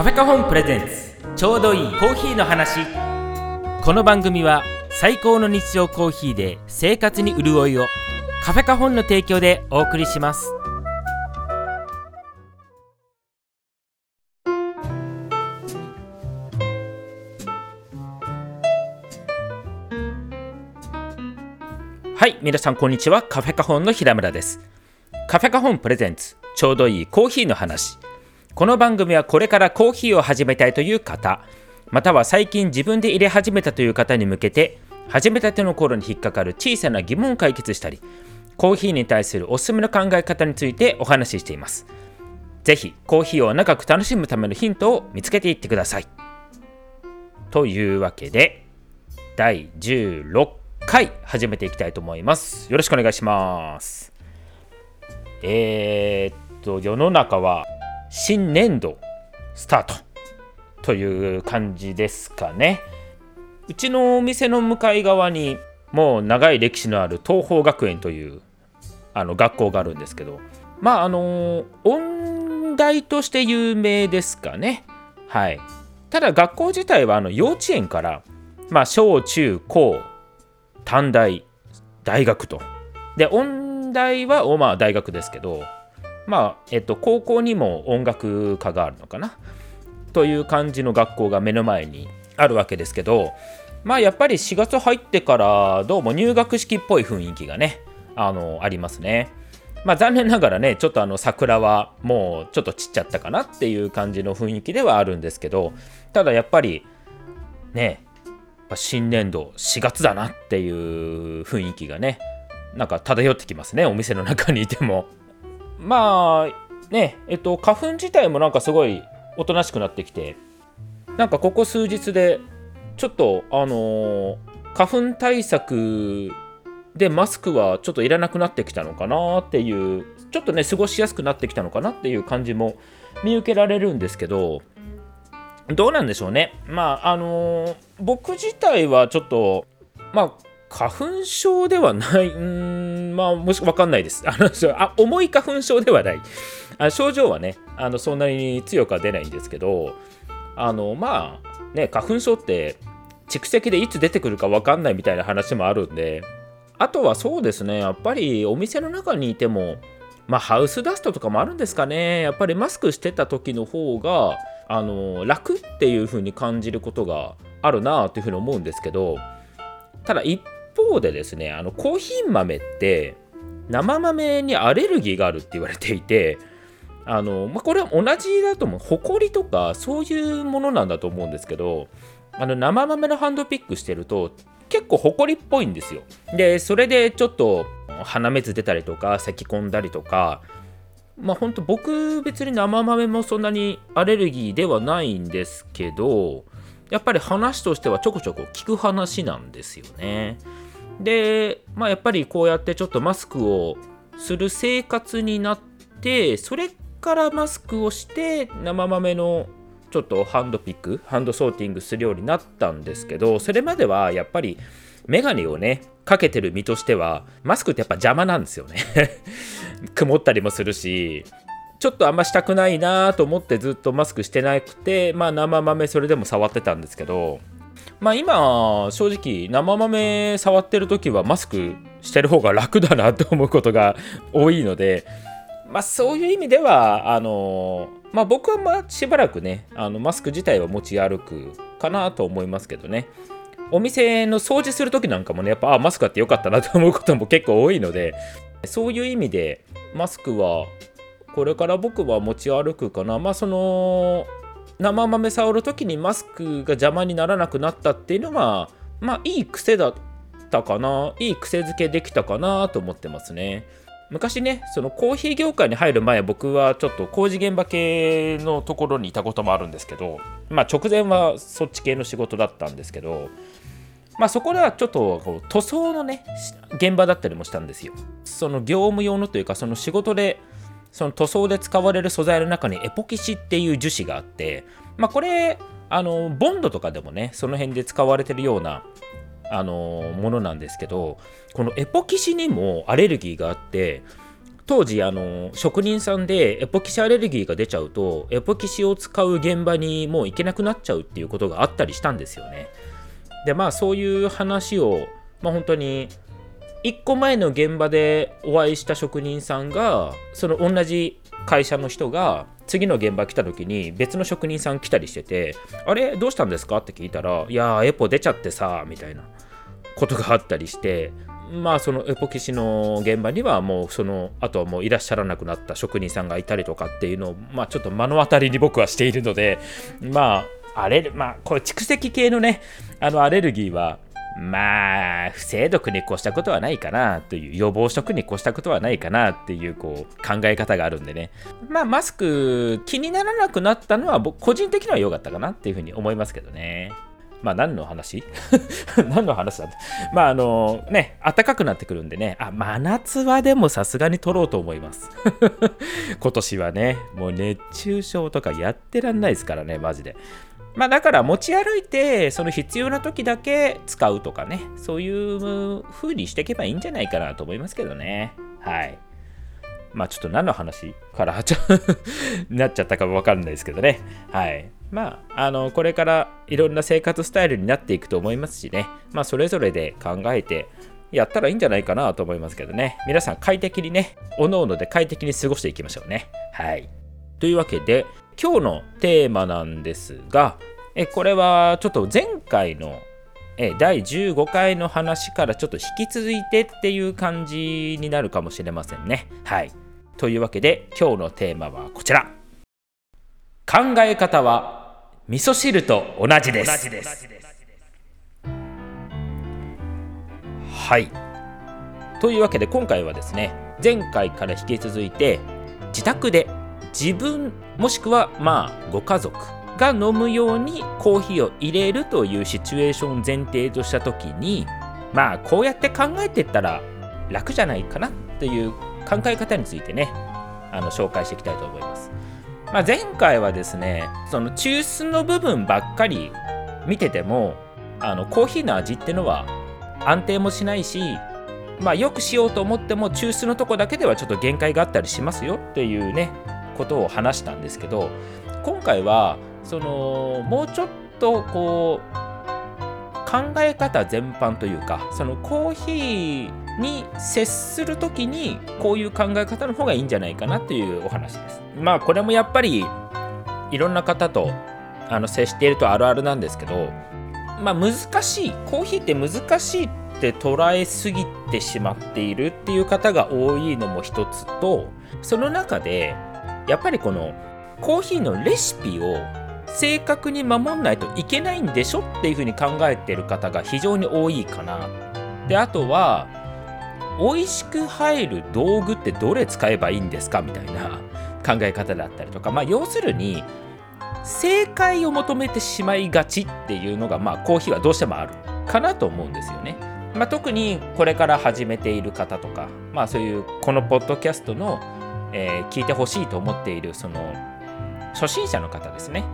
カフェカホンプレゼンツ。ちょうどいいコーヒーの話。この番組は最高の日常コーヒーで生活に潤いを。カフェカホンの提供でお送りします。はい皆さんこんにちは。カフェカホンの平村です。カフェカホンプレゼンツ。ちょうどいいコーヒーの話。この番組はこれからコーヒーを始めたいという方または最近自分で入れ始めたという方に向けて始めたての頃に引っかかる小さな疑問を解決したりコーヒーに対するおすすめの考え方についてお話ししています。ぜひコーヒーを長く楽しむためのヒントを見つけていってください。というわけで第16回始めていきたいと思います。よろしくお願いします。えー、っと世の中は新年度スタート。という感じですかね。うちのお店の向かい側にもう長い歴史のある東邦学園というあの学校があるんですけど。まああの音大として有名ですかね。はい。ただ学校自体はあの幼稚園からまあ小中高短大大学と。で音大はまあ大学ですけどまあ、えっと、高校にも音楽科があるのかな？という感じの学校が目の前にあるわけですけど、まあやっぱり4月入ってからどうも入学式っぽい雰囲気がね、あの、ありますね。まあ残念ながらね、ちょっとあの桜はもうちょっと散っちゃったかなっていう感じの雰囲気ではあるんですけど、ただやっぱりね、新年度4月だなっていう雰囲気がね、なんか漂ってきますね、お店の中にいても。まあねえっと花粉自体もなんかすごいおとなしくなってきてなんかここ数日でちょっとあのー、花粉対策でマスクはちょっといらなくなってきたのかなっていうちょっとね過ごしやすくなってきたのかなっていう感じも見受けられるんですけどどうなんでしょうね。まああのー、僕自体はちょっとまあ花粉症ではない、うんまあ、もしわかんないです。あのあ重い花粉症ではない。あ症状はね、あのそんなに強くは出ないんですけど、あのまあね、花粉症って蓄積でいつ出てくるかわかんないみたいな話もあるんで、あとはそうですね、やっぱりお店の中にいても、まあ、ハウスダストとかもあるんですかね、やっぱりマスクしてた時の方が、あの楽っていう風に感じることがあるなあというふうに思うんですけど、ただ一方でですねあのコーヒー豆って生豆にアレルギーがあるって言われていてあの、まあ、これは同じだと思う。ホコリとかそういうものなんだと思うんですけどあの生豆のハンドピックしてると結構ホコリっぽいんですよ。でそれでちょっと鼻水出たりとか咳き込んだりとかまあ本当僕別に生豆もそんなにアレルギーではないんですけどやっぱり話としてはちょこちょこ聞く話なんですよね。で、まあ、やっぱりこうやってちょっとマスクをする生活になってそれからマスクをして生豆のちょっとハンドピックハンドソーティングするようになったんですけどそれまではやっぱりメガネをねかけてる身としてはマスクってやっぱ邪魔なんですよね 曇ったりもするしちょっとあんましたくないなと思ってずっとマスクしてなくてまあ生豆それでも触ってたんですけどまあ今正直生豆触ってる時はマスクしてる方が楽だなと思うことが多いのでまあそういう意味ではあのまあ僕はまあしばらくねあのマスク自体は持ち歩くかなと思いますけどね。お店の掃除する時なんかもねやっぱあマスクあってよかったなと思うことも結構多いのでそういう意味でマスクはこれから僕は持ち歩くかな。まあその生豆触る時にマスクが邪魔にならなくなったっていうのがまあいい癖だったかな。いい癖づけできたかなと思ってますね。昔ねそのコーヒー業界に入る前僕はちょっと工事現場系のところにいたこともあるんですけどまあ直前はそっち系の仕事だったんですけどまあそこではちょっと塗装のね現場だったりもしたんですよ。その業務用のというかその仕事でその塗装で使われる素材の中にエポキシっていう樹脂があって、まあ、これあのボンドとかでもねその辺で使われてるようなあのものなんですけどこのエポキシにもアレルギーがあって当時あの職人さんでエポキシアレルギーが出ちゃうとエポキシを使う現場にもう行けなくなっちゃうっていうことがあったりしたんですよね。でまあそういう話をまあ本当に1個前の現場でお会いした職人さんがその同じ会社の人が次の現場来た時に別の職人さん来たりしてて「あれどうしたんですか?」って聞いたら「いやーエポ出ちゃってさ」みたいなことがあったりしてまあそのエポキシの現場にはもうそのあとはもういらっしゃらなくなった職人さんがいたりとかっていうのをまあちょっと目の当たりに僕はしているのでまああれまあこれ蓄積系のねあのアレルギーはまあ不正毒に越したことはないかなという予防食に越したことはないかなっていうこう考え方があるんでね。まあマスク気にならなくなったのは僕個人的には良かったかなっていうふうに思いますけどね。まあ何の話？何の話だまああのね、暖かくなってくるんでね、あ、真夏はでもさすがに取ろうと思います。今年はね、もう熱中症とかやってらんないですからね、マジで。まあだから持ち歩いて、その必要な時だけ使うとかね、そういう風にしていけばいいんじゃないかなと思いますけどね。はい。まあちょっと何の話からなっちゃったかもわかんないですけどね。はい。まあ、あの、これからいろんな生活スタイルになっていくと思いますしね。まあ、それぞれで考えてやったらいいんじゃないかなと思いますけどね。皆さん快適にね、おのおので快適に過ごしていきましょうね。はい。というわけで、今日のテーマなんですが、えこれはちょっと前回のえ第15回の話からちょっと引き続いてっていう感じになるかもしれませんね。はい。というわけで今日のテーマはこちら。考え方は味噌汁と同じです。はい。というわけで今回はですね前回から引き続いて自宅で自分もしくはまあご家族が飲むようにコーヒーを入れるというシチュエーションを前提とした時にまあこうやって考えてったら楽じゃないかなという考え方についてねあの紹介していきたいと思います。まあ、前回はですねその抽出の部分ばっかり見ててもあのコーヒーの味ってのは安定もしないしまあよくしようと思っても抽出のとこだけではちょっと限界があったりしますよっていうねことを話したんですけど今回はそのもうちょっとこう考え方全般というかそのコーヒーに接する時にこういう考え方の方がいいんじゃないかなというお話です。まあこれもやっぱりいろんな方とあの接しているとあるあるなんですけどまあ難しいコーヒーって難しいって捉えすぎてしまっているっていう方が多いのも一つとその中でやっぱりこのコーヒーのレシピを正確に守んないといけないんでしょっていうふうに考えてる方が非常に多いかな。であとは美味しく入る道具ってどれ使えばいいんですかみたいな 考え方だったりとか、まあ、要するに正解を求めてしまいがちっていうのが、まあ、コーヒーはどうしてもあるかなと思うんですよね。まあ、特にこれから始めている方とか、まあ、そういうこのポッドキャストの、えー、聞いてほしいと思っているその初心者の方ですね。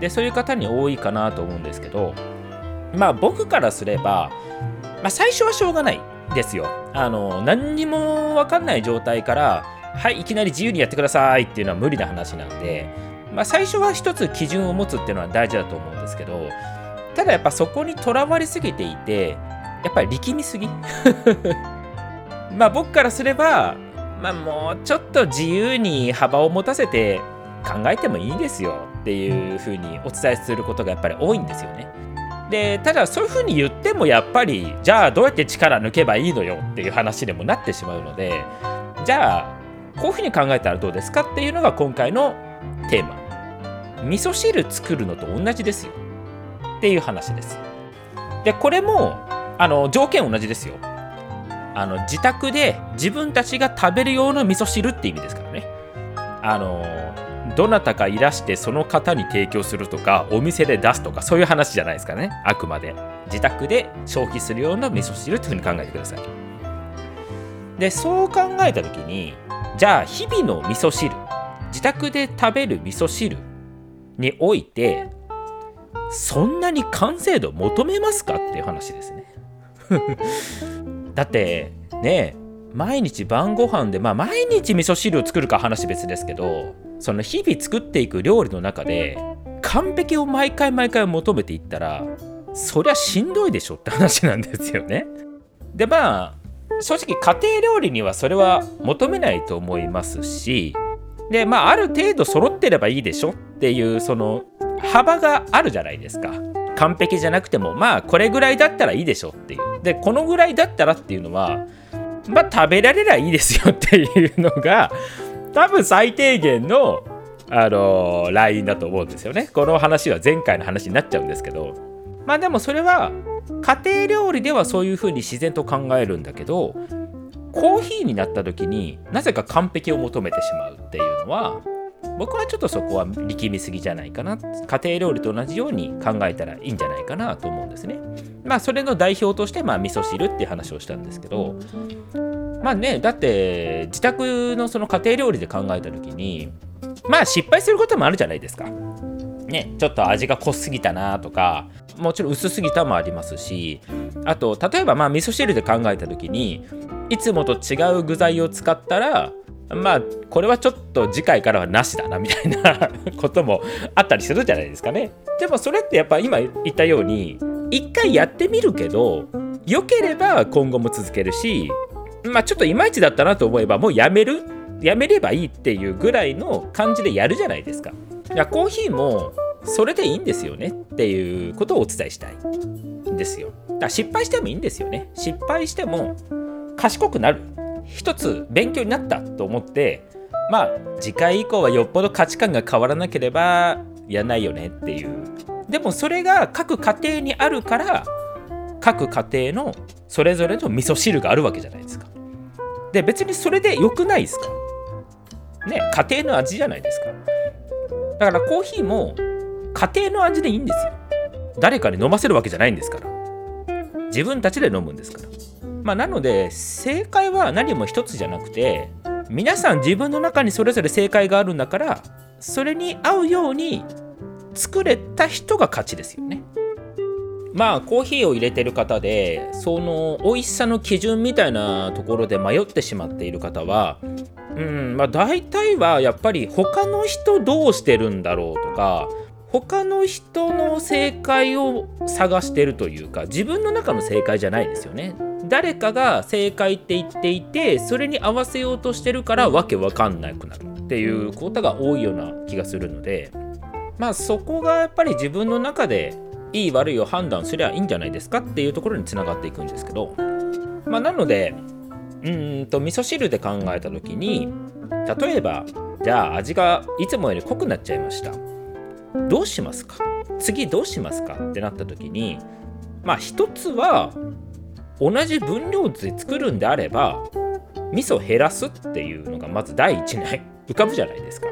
でそういう方に多いかなと思うんですけどまあ僕からすれば、まあ、最初はしょうがないですよ。あの何にも分かんない状態からはいいきなり自由にやってくださいっていうのは無理な話なんで、まあ、最初は一つ基準を持つっていうのは大事だと思うんですけどただやっぱそこにとらわれすぎていてやっぱり力みすぎ？まあ僕からすればまあもうちょっと自由に幅を持たせて考えてもいいですよっていうふうにお伝えすることがやっぱり多いんですよね。でただそういうふうに言ってもやっぱりじゃあどうやって力抜けばいいのよっていう話でもなってしまうのでじゃあこういうふうに考えたらどうですかっていうのが今回のテーマ。味噌汁作るのと同じですよっていう話です。でこれもあの条件同じですよ。あの自宅で自分たちが食べる用の味噌汁って意味ですからね。あのどなたかいらしてその方に提供するとかお店で出すとかそういう話じゃないですかね。あくまで。自宅で消費するような味噌汁というふうに考えてください。でそう考えた時にじゃあ日々の味噌汁自宅で食べる味噌汁においてそんなに完成度求めますかっていう話ですね。だってね毎日晩ご飯でまあ毎日味噌汁を作るか話別ですけどその日々作っていく料理の中で完璧を毎回毎回求めていったらそりゃしんどいでしょって話なんですよね。でまあ正直家庭料理にはそれは求めないと思いますしでまあある程度揃ってればいいでしょっていうその幅があるじゃないですか。完璧じゃなくてもまあこれぐらいだったらいいでしょっていう。でこのぐらいだったらっていうのはまあ食べられりゃいいですよっていうのが多分最低限のあのー、ラインだと思うんですよね。この話は前回の話になっちゃうんですけど。まあでもそれは家庭料理ではそういうふうに自然と考えるんだけどコーヒーになった時になぜか完璧を求めてしまうっていうのは僕はちょっとそこは力みすぎじゃないかな。家庭料理と同じように考えたらいいんじゃないかなと思うんですね。まあそれの代表としてまあ味噌汁っていう話をしたんですけど。まあねだって自宅のその家庭料理で考えた時にまあ失敗することもあるじゃないですか。ねちょっと味が濃すぎたなとかもちろん薄すぎたもありますしあと例えばまあ味噌汁で考えた時にいつもと違う具材を使ったらまあこれはちょっと次回からはなしだなみたいなこともあったりするじゃないですかね。でもそれってやっぱ今言ったように一回やってみるけど良ければ今後も続けるしまあちょっといまいちだったなと思えばもうやめる？やめればいいっていうぐらいの感じでやるじゃないですか。いやコーヒーもそれでいいんですよねっていうことをお伝えしたいんですよ。だから失敗してもいいんですよね。失敗しても賢くなる一つ勉強になったと思ってまあ次回以降はよっぽど価値観が変わらなければやんないよねっていう。でもそれが各家庭にあるから各家庭のそれぞれの味噌汁があるわけじゃないですか。で別にそれで良くないですか。ね家庭の味じゃないですか。だからコーヒーも家庭の味でいいんですよ。誰かに飲ませるわけじゃないんですから。自分たちで飲むんですから。まあ、なので正解は何も一つじゃなくて皆さん自分の中にそれぞれ正解があるんだからそれに合うように作れた人が勝ちですよね。まあコーヒーを入れてる方でその美味しさの基準みたいなところで迷ってしまっている方はうんまあ大体はやっぱり他の人どうしてるんだろうとか他の人の正解を探してるというか自分の中の正解じゃないですよね。誰かが正解って言っていてそれに合わせようとしてるからわけわかんなくなるっていうことが多いような気がするのでまあそこがやっぱり自分の中でいい悪いを判断すりゃいいんじゃないですかっていうところにつながっていくんですけどまあなのでうんと味噌汁で考えた時に例えばじゃあ味がいつもより濃くなっちゃいました。どうしますか？次どうしますか？ってなった時にまあ一つは同じ分量で作るんであれば味噌減らすっていうのがまず第一に 浮かぶじゃないですか。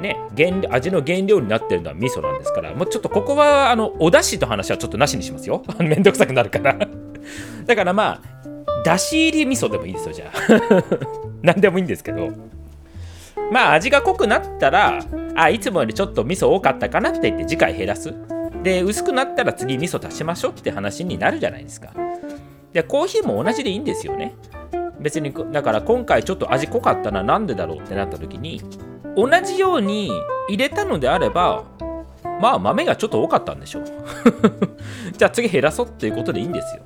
ね、原味の原料になってるのは味噌なんですからもうちょっとここはあのお出汁と話はちょっとなしにしますよ。めんどくさくなるから。だからまあだし入り味噌でもいいですよじゃあ。何でもいいんですけど。まあ味が濃くなったらあいつもよりちょっと味噌多かったかなって言って次回減らす。で薄くなったら次味噌足しましょうって話になるじゃないですか。でコーヒーも同じでいいんですよね。別にだから今回ちょっと味濃かったななんでだろうってなった時に同じように入れたのであればまあ豆がちょっと多かったんでしょう。じゃあ次減らそうっていうことでいいんですよ。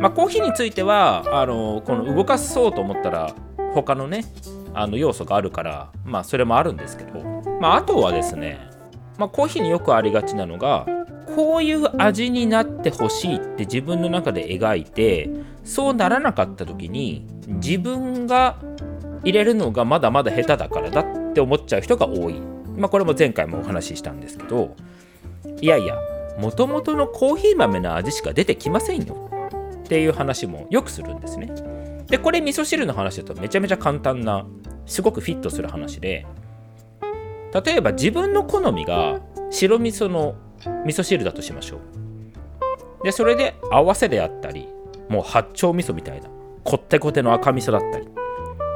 まあコーヒーについてはあのこの動かそうと思ったら他のねあの要素があるからまあそれもあるんですけど。まああとはですねまあコーヒーによくありがちなのがこういう味になってほしいって自分の中で描いてそうならなかった時に自分が入れるのがまだまだ下手だからだって思っちゃう人が多い。まあこれも前回もお話ししたんですけどいやいやもともとのコーヒー豆の味しか出てきませんよっていう話もよくするんですね。でこれ味噌汁の話だとめちゃめちゃ簡単なすごくフィットする話で例えば自分の好みが白味噌の味噌汁だとしましょう。でそれで合わせであったりもう八丁味噌みたいなこってこての赤味噌だったり。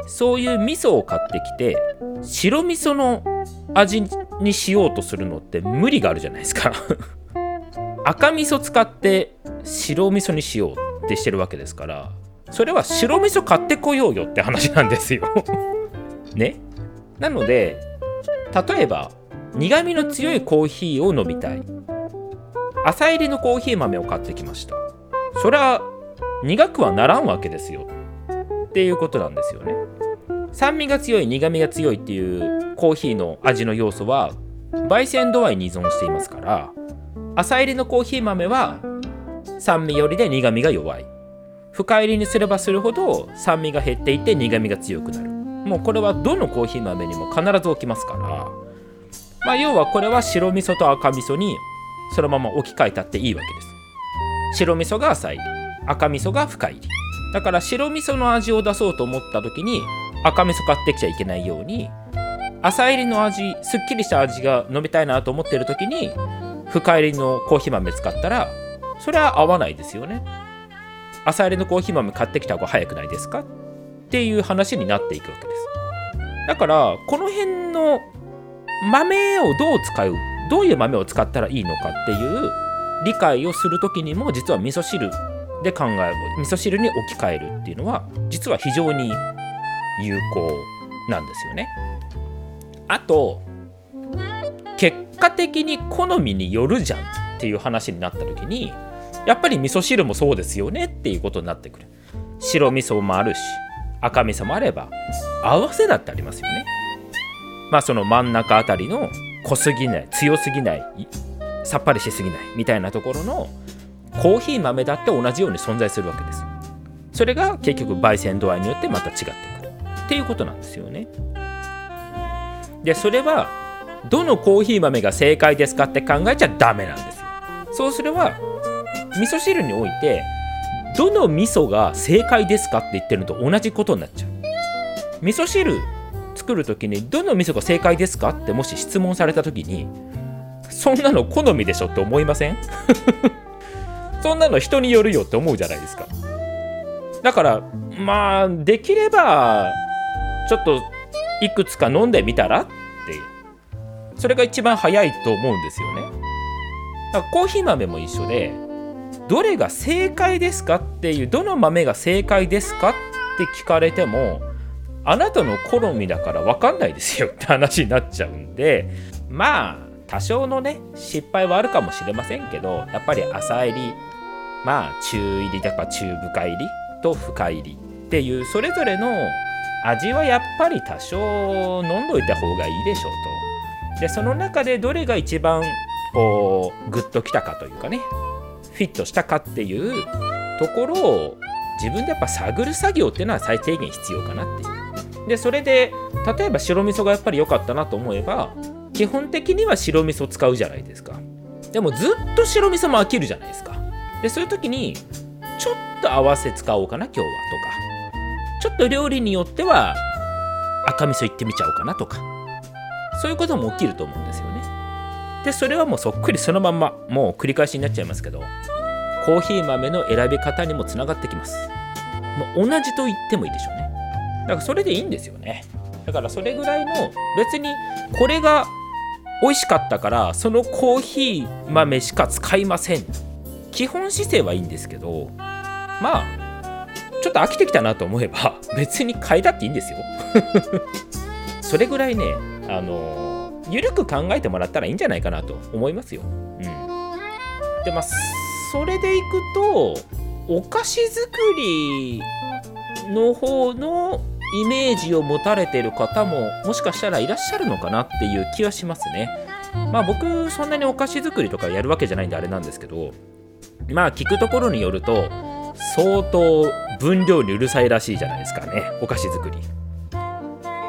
そういう味噌を買ってきて白味噌の味にしようとするのって無理があるじゃないですか。赤味噌使って白味噌にしようってしてるわけですからそれは白味噌買ってこようよって話なんですよ。ね？なので例えば苦味の強いコーヒーを飲みたい。朝入りのコーヒー豆を買ってきました。それは苦くはならんわけですよ。っていうことなんですよね。酸味が強い苦味が強いっていうコーヒーの味の要素は焙煎度合いに依存していますから朝入りのコーヒー豆は酸味よりで苦味が弱い。深入りにすればするほど酸味が減っていて苦味が強くなる。もうこれはどのコーヒー豆にも必ず起きますからまあ要はこれは白味噌と赤味噌にそのまま置き換えたっていいわけです。白味噌が浅入り赤味噌が深入りだから白味噌の味を出そうと思った時に赤味噌買ってきちゃいけないように浅入りの味すっきりした味が飲みたいなと思ってる時に深入りのコーヒー豆使ったらそれは合わないですよね。朝入りのコーヒー豆買ってきた方が早くないですか？っていう話になっていくわけです。だからこの辺の豆をどう使う？どういう豆を使ったらいいのかっていう理解をする時にも実は味噌汁で考える。味噌汁に置き換えるっていうのは実は非常に有効なんですよね。あと結果的に好みによるじゃんっていう話になった時にやっぱり味噌汁もそうですよねっていうことになってくる。白味噌もあるし赤味噌もあれば合わせだってありますよね。まあその真ん中あたりの濃すぎない強すぎないさっぱりしすぎないみたいなところのコーヒー豆だって同じように存在するわけです。それが結局焙煎度合いによってまた違ってくる。っていうことなんですよね。でそれはどのコーヒー豆が正解ですかって考えちゃダメなんですよ。そうすれば味噌汁においてどの味噌が正解ですかって言ってるのと同じことになっちゃう。味噌汁作る時にどの味噌が正解ですか？ってもし質問された時にそんなの好みでしょって思いません？そんなの人によるよって思うじゃないですか。だからまあできればちょっといくつか飲んでみたら？ってそれが一番早いと思うんですよね。だからコーヒー豆も一緒でどれが正解ですか？っていうどの豆が正解ですか？って聞かれてもあなたの好みだから分かんないですよ。って話になっちゃうんでまあ多少のね失敗はあるかもしれませんけどやっぱり浅入りまあ中入りだか中深入りと深入りっていうそれぞれの味はやっぱり多少飲んどいた方がいいでしょうと。でその中でどれが一番こうグッときたかというかねフィットしたかっていうところを自分でやっぱ探る作業っていうのは最低限必要かなっていう。でそれで例えば白味噌がやっぱり良かったなと思えば基本的には白味噌使うじゃないですか。でもずっと白味噌も飽きるじゃないですか。でそういう時にちょっと合わせ使おうかな今日はとか。ちょっと料理によっては赤味噌いってみちゃおうかなとか。そういうことも起きると思うんですよね。でそれはもうそっくりそのまんまもう繰り返しになっちゃいますけどコーヒー豆の選び方にもつながってきます。もう同じと言ってもいいでしょうね。だからそれでいいんですよね。だからそれぐらいの別にこれが美味しかったからそのコーヒー豆しか使いません。基本姿勢はいいんですけどまあちょっと飽きてきたなと思えば 別に変えたっていいんですよ。それぐらいねあの緩く考えてもらったらいいんじゃないかなと思いますよ。うん、でまあそれでいくとお菓子作りの方のイメージを持たれてる方ももしかしたらいらっしゃるのかなっていう気はしますね。まあ僕そんなにお菓子作りとかやるわけじゃないんであれなんですけどまあ聞くところによると相当分量にうるさいらしいじゃないですかねお菓子作り。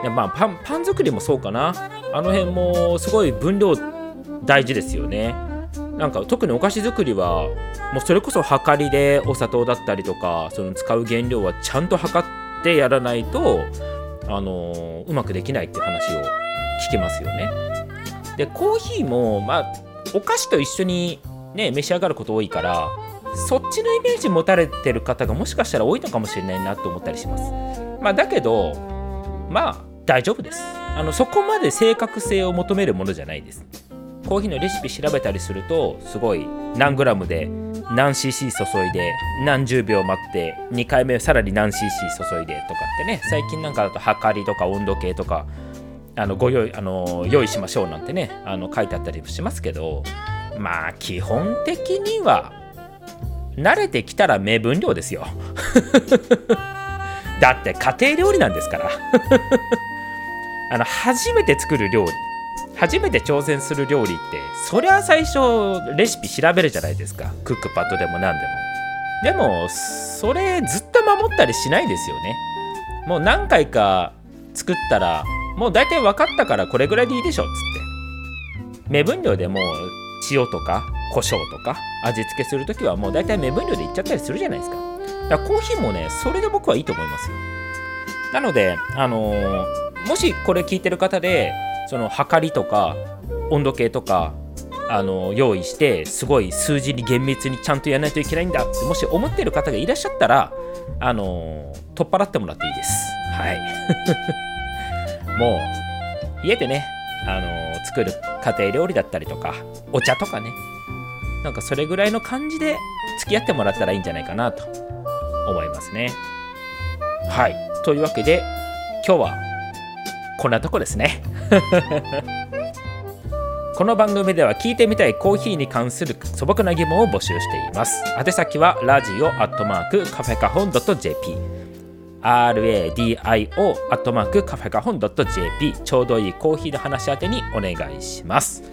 でまあパンパン作りもそうかなあの辺もすごい分量大事ですよね。なんか特にお菓子作りはもうそれこそ量りでお砂糖だったりとかその使う原料はちゃんと測ってやらないとあのうまくできないって話を聞きますよね。でコーヒーもまあお菓子と一緒にね召し上がること多いからそっちのイメージ持たれてる方がもしかしたら多いのかもしれないなと思ったりします。まあ、だけどまあ大丈夫ですあのそこまで正確性を求めるものじゃないです。コーヒーのレシピ調べたりするとすごい何グラムで何 cc 注いで何十秒待って2回目さらに何 cc 注いでとかってね最近なんかだと測りとか温度計とかあのご用意あの用意しましょうなんてねあの書いてあったりしますけどまあ基本的には慣れてきたら目分量ですよ。だって家庭料理なんですから。あの初めて作る料理初めて挑戦する料理ってそりゃ最初レシピ調べるじゃないですか。クックパッドでも何でも。でもそれずっと守ったりしないですよね。もう何回か作ったらもう大体分かったからこれぐらいでいいでしょっつって。目分量でもう塩とか胡椒とか味付けするときはもう大体目分量でいっちゃったりするじゃないですか。だからコーヒーもねそれで僕はいいと思いますよ。なのであのー、もしこれ聞いてる方でその測りとか温度計とかあの用意してすごい数字に厳密にちゃんとやらないといけないんだってもし思ってる方がいらっしゃったらあの取っ払ってもらっていいです。はい。もう家でねあの作る家庭料理だったりとかお茶とかね。なんかそれぐらいの感じで付き合ってもらったらいいんじゃないかなと思いますね。はい。というわけで今日はこんなとこですね。この番組では聞いてみたいコーヒーに関する素朴な疑問を募集しています。宛先はラジオアットマークカフェカホン .jp radio アットマークカフェカホン .jp ちょうどいいコーヒーの話宛てにお願いします。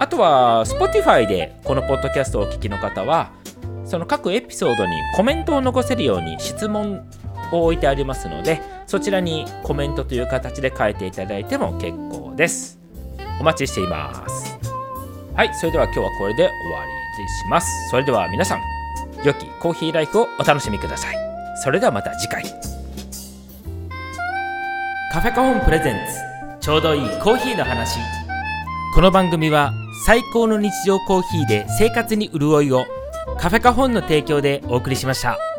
あとは Spotify でこのポッドキャストをお聞きの方はその各エピソードにコメントを残せるように質問を置いてありますのでそちらにコメントという形で書いていただいても結構です。お待ちしています。はいそれでは今日はこれで終わりにします。それでは皆さん良きコーヒーライフをお楽しみください。それではまた次回。カフェカホンプレゼンツちょうどいいコーヒーの話。この番組は最高の日常コーヒーで生活に潤いをカフェカホンの提供でお送りしました。